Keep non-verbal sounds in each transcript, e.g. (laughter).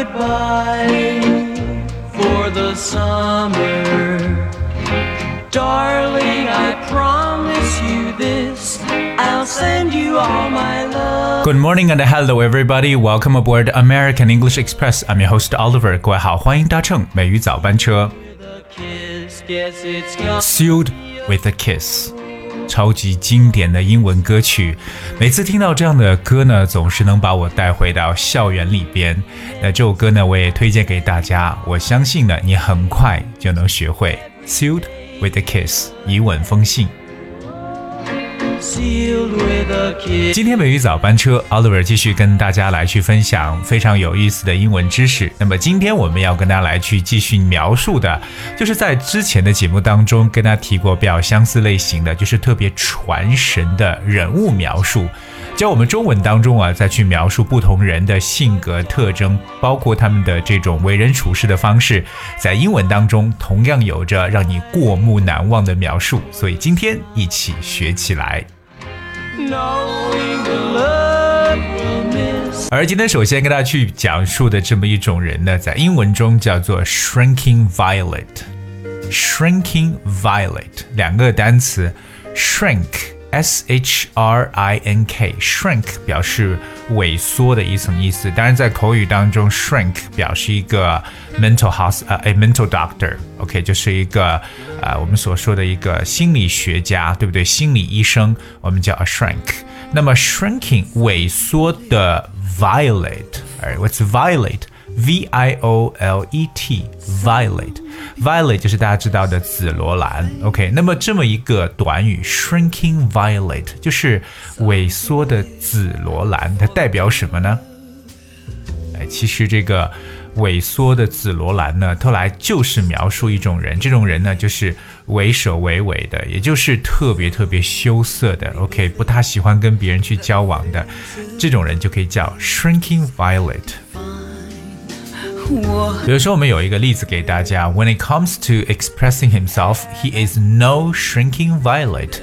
goodbye for the summer. Darling, I promise you this. I'll send you all my love. Good morning and hello everybody. Welcome aboard American English Express. I'm your host Oliver. 各位好，欢迎搭乘美语早班车。 Kiss, yes, it's gone. Sealed with a Kiss， 超级经典的英文歌曲。每次听到这样的歌呢，总是能把我带回到校园里边。那这首歌呢，我也推荐给大家。我相信呢，你很快就能学会 Sealed with a Kiss，以吻封信。今天美语早班车，Oliver 继续跟大家来去分享非常有意思的英文知识。那么今天我们要跟大家来去继续描述的，就是在之前的节目当中跟大家提过比较相似类型的，就是特别传神的人物描述。教我们中文当中啊，再去描述不同人的性格特征，包括他们的这种为人处事的方式，在英文当中同样有着让你过目难忘的描述。所以今天一起学起来。而今天首先跟大家去讲述的这么一种人呢，在英文中叫做 shrinking violet。shrinking violet 两个单词，shrink S H R I N K shrink 表示萎缩的一层意思。当然，在口语当中，shrink 表示一个 mental house 呃，a mental doctor，OK，就是一个呃我们所说的一个心理学家，对不对？心理医生，我们叫 a shrink。那么 shrinking 萎缩的 violet，哎，what's violet？V I O L E T violet violet 就是大家知道的紫罗兰。OK，那么这么一个短语 shrinking violet 就是萎缩的紫罗兰，它代表什么呢？哎，其实这个萎缩的紫罗兰呢，后来就是描述一种人，这种人呢就是畏首畏尾的，也就是特别特别羞涩的，OK，不太喜欢跟别人去交往的，这种人就可以叫 shrinking violet。比如说，我们有一个例子给大家：When it comes to expressing himself, he is no shrinking violet。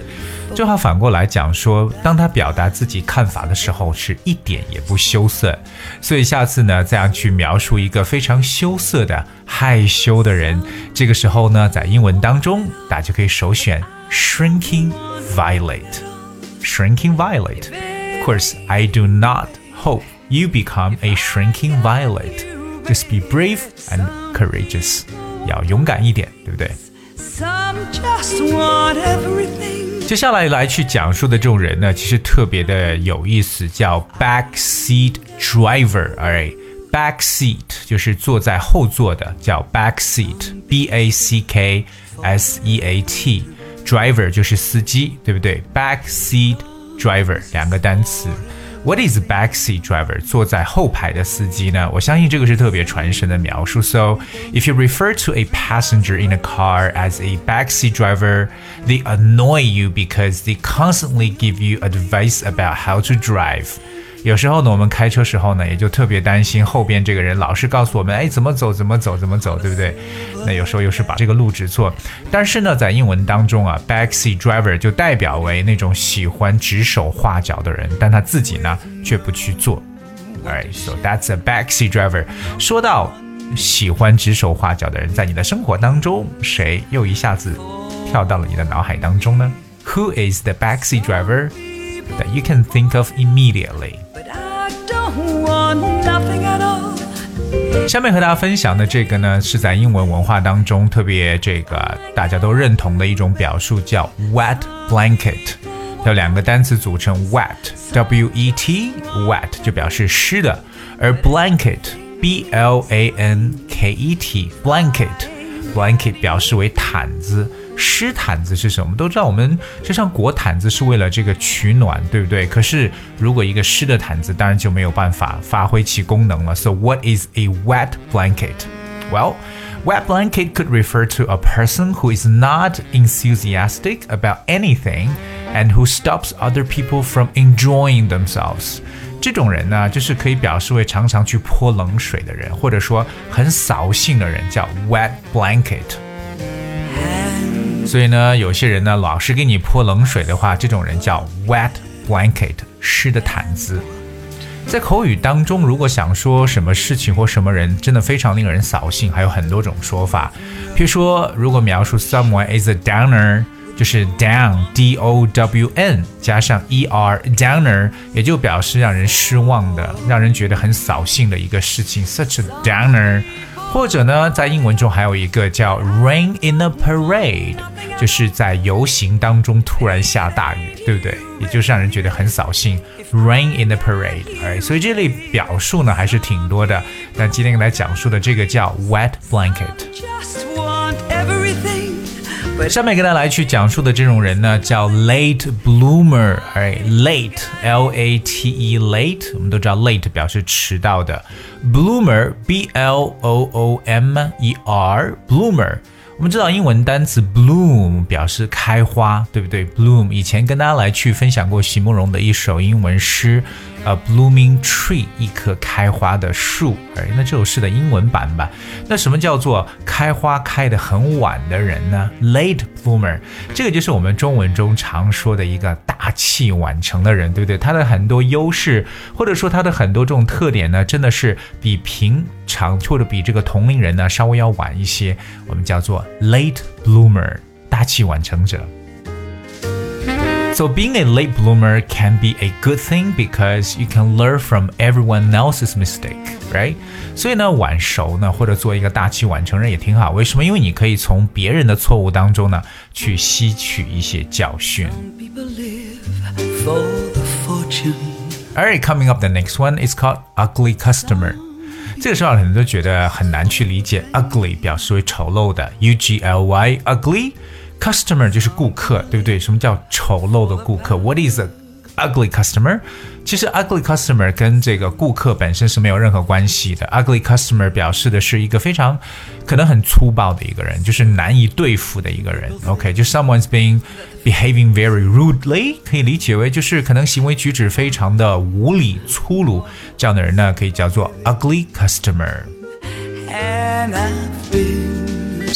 这话反过来讲说，当他表达自己看法的时候，是一点也不羞涩。所以下次呢，这样去描述一个非常羞涩的、害羞的人，这个时候呢，在英文当中，大家就可以首选 shrinking violet。shrinking violet. Of course, I do not hope you become a shrinking violet. Just be brave and courageous. 要勇敢一点，对不对？ Some just want everything. 接下来来去讲述的这种人呢，其实特别的有意思，叫 backseat driver。alright。back seat 就是坐在后座的，叫 back seat，b a c k s e a t。driver 就是司机，对不对？back seat driver 两个单词。 What is back seat driver？坐在后排的司机呢？我相信这个是特别传神的描述。So if you refer to a passenger in a car as a backseat driver, they annoy you because they constantly give you advice about how to drive. 有时候呢，我们开车时候呢，也就特别担心后边这个人老是告诉我们，哎，怎么走，怎么走，怎么走，对不对？那有时候又是把这个路指错。但是呢，在英文当中啊 back sea driver 就代表为那种喜欢指手画脚的人，但他自己呢却不去做。Alright, so that's a back sea driver. 说到喜欢指手画脚的人，在你的生活当中，谁又一下子跳到了你的脑海当中呢？Who is the back sea driver that you can think of immediately? But I don't want nothing at all. 下面和大家分享的这个呢，是在英文文化当中特别这个大家都认同的一种表述，叫 wet blanket。有两个单词组成 wet，w e t wet 就表示湿的，而 blanket b l a n k e t blanket blanket 表示为毯子。 湿毯子是什么？我们都知道，我们身上裹毯子是为了这个取暖，对不对？可是如果一个湿的毯子，当然就没有办法发挥其功能了。So what is a wet blanket? Well, wet blanket could refer to a person who is not enthusiastic about anything and who stops other people from enjoying themselves. 这种人呢，就是可以表示为常常去泼冷水的人，或者说很扫兴的人，叫 wet blanket。 所以呢，有些人呢老是给你泼冷水的话，这种人叫 wet blanket，湿的毯子。在口语当中，如果想说什么事情或什么人真的非常令人扫兴，还有很多种说法。譬如说，如果描述 someone is a downer，就是 down d o w n 加上 e r downer，也就表示让人失望的，让人觉得很扫兴的一个事情，such a downer。或者呢，在英文中还有一个叫 rain in a parade，就是在游行当中突然下大雨，对不对？也就是让人觉得很扫兴。rain in a parade，哎，所以这类表述呢还是挺多的。那今天给大家讲述的这个叫 wet blanket。下面跟大家来去讲述的这种人呢，叫 late bloomer，哎，late L A T E late，我们都知道 late 表示迟到的，bloomer B L O O M E R bloomer。我们知道英文单词 bloom 表示开花，对不对？bloom 以前跟大家来去分享过席慕容的一首英文诗。A blooming tree，一棵开花的树。哎，那这首诗的英文版吧？那什么叫做开花开得很晚的人呢？Late bloomer，这个就是我们中文中常说的一个大器晚成的人，对不对？他的很多优势，或者说他的很多这种特点呢，真的是比平常或者比这个同龄人呢稍微要晚一些。我们叫做 late bloomer，大器晚成者。So being a late bloomer can be a good thing because you can learn from everyone else's mistake, right? 所以呢，晚熟呢，或者做一个大器晚成人也挺好。为什么？因为你可以从别人的错误当中呢，去吸取一些教训。Alright, coming up, the next one is called ugly customer. 这个时候很多人都觉得很难去理解，ugly 表示为丑陋的，u g l y ugly。 Customer 就是顾客，对不对？什么叫丑陋的顾客？What is a ugly customer？其实 ugly customer 跟这个顾客本身是没有任何关系的。Ugly customer 表示的是一个非常可能很粗暴的一个人，就是难以对付的一个人。OK，就 someone's being behaving very rudely，可以理解为就是可能行为举止非常的无理粗鲁，这样的人呢可以叫做 ugly customer。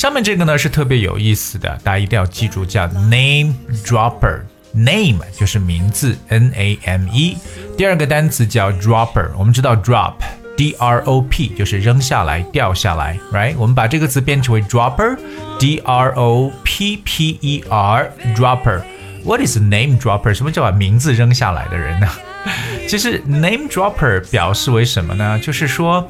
下面这个呢是特别有意思的，大家一定要记住，叫 name dropper。name 就是名字，n a m e。第二个单词叫 dropper，我们知道 drop，d r o p 就是扔下来、掉下来，right？我们把这个词变成为 dropper，d r o p p e r，dropper。What is name dropper？什么叫把名字扔下来的人呢？其实 (laughs) name dropper 表示为什么呢？就是说。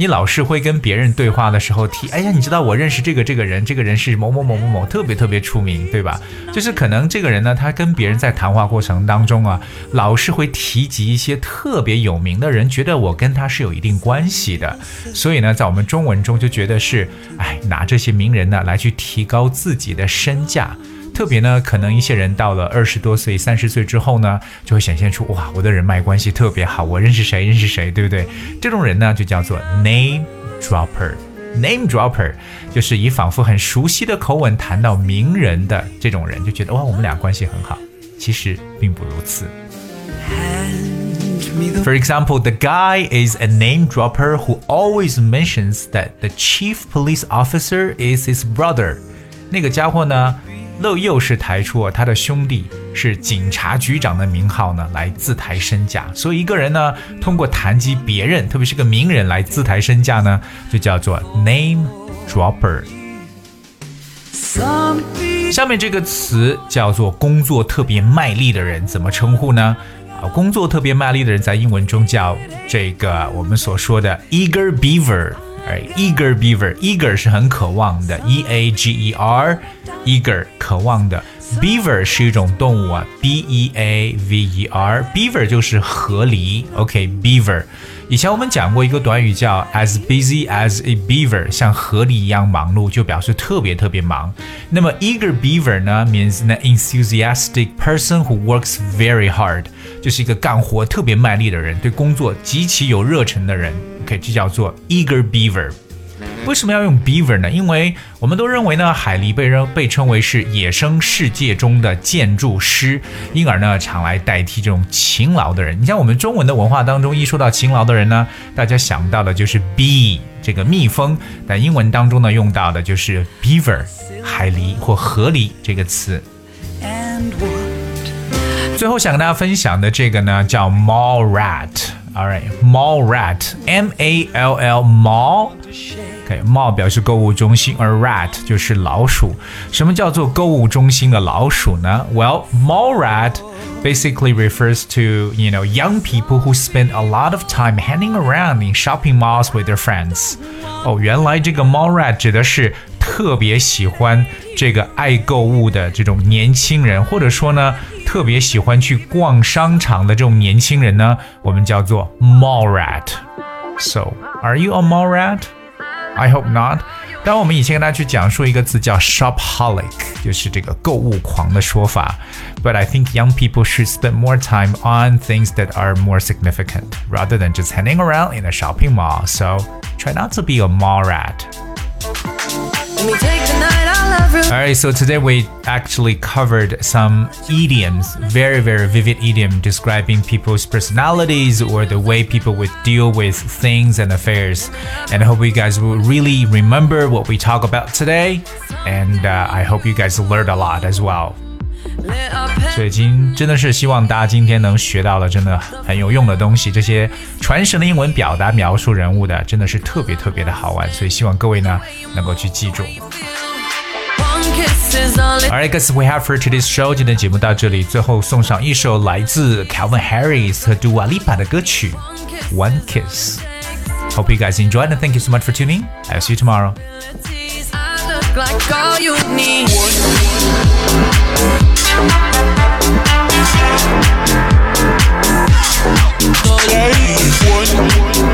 你老是会跟别人对话的时候提，哎呀，你知道我认识这个这个人，这个人是某某某某某，特别特别出名，对吧？就是可能这个人呢，他跟别人在谈话过程当中啊，老是会提及一些特别有名的人，觉得我跟他是有一定关系的，所以呢，在我们中文中就觉得是，哎，拿这些名人呢来去提高自己的身价。特别呢，可能一些人到了二十多岁、三十岁之后呢，就会显现出哇，我的人脉关系特别好，我认识谁认识谁，对不对？这种人呢，就叫做 name dropper。name dropper 就是以仿佛很熟悉的口吻谈到名人的这种人，就觉得哇，我们俩关系很好。其实并不如此。For example, the guy is a name dropper who always mentions that the chief police officer is his brother。那个家伙呢？ 又又是抬出他的兄弟是警察局长的名号呢，来自抬身价。所以一个人呢，通过谈及别人，特别是个名人来自抬身价呢，就叫做 name dropper。下面这个词叫做工作特别卖力的人，怎么称呼呢？啊，工作特别卖力的人在英文中叫这个我们所说的 eager beaver。哎，eager beaver，eager 是很渴望的，e a g e r，eager 渴望的，beaver 是一种动物啊，b e a v e r，beaver 就是河狸，OK，beaver。以前我们讲过一个短语叫 as busy as a beaver，像河狸一样忙碌，就表示特别特别忙。那么 eager beaver 呢，means an enthusiastic person who works very hard，就是一个干活特别卖力的人，对工作极其有热忱的人。这叫做 eager beaver。为什么要用 beaver 呢？因为我们都认为呢，海狸被人被称为是野生世界中的建筑师，因而呢，常来代替这种勤劳的人。你像我们中文的文化当中，一说到勤劳的人呢，大家想到的就是 bee 这个蜜蜂，但英文当中呢，用到的就是 beaver 海狸或河狸这个词。最后想跟大家分享的这个呢，叫 mall rat。 All right, mall rat, M A L L mall。OK, mall 表示购物中心，而 rat 就是老鼠。什么叫做购物中心的老鼠呢？Well, mall rat basically refers to you know young people who spend a lot of time hanging around in shopping malls with their friends. 哦，原来这个 mall rat 指的是特别喜欢这个爱购物的这种年轻人，或者说呢， 特别喜欢去逛商场的这种年轻人呢，我们叫做 mall rat。So, are you a mall rat? I hope not. 当我们以前跟大家去讲述一个字叫 shopaholic，就是这个购物狂的说法。But I think young people should spend more time on things that are more significant rather than just hanging around in a shopping mall. So try not to be a mall rat. Alright, so today we actually covered some idioms, very, very vivid idiom describing people's personalities or the way people would deal with things and affairs. And I hope you guys will really remember what we talk about today. And uh, I hope you guys learned a lot as well. 所以今真的是希望大家今天能学到了真的很有用的东西，这些传神的英文表达描述人物的真的是特别特别的好玩，所以希望各位呢能够去记住。 Alright, guys, we have for today's show. 今天节目到这里，最后送上一首来自 Calvin Harris 和 Dua Lipa 的歌曲《One Kiss》。Hope you guys enjoyed and thank you so much for tuning. I'll see you tomorrow. I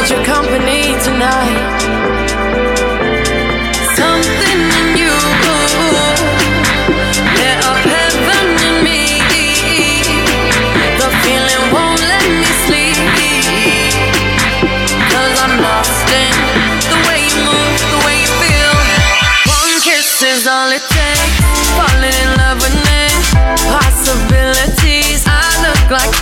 Need your company tonight. Something in you heaven in me. The feeling won't let me I'm lost in the way you move, the way you feel. One kiss is all it takes. Falling in love with me. Possibilities. I look like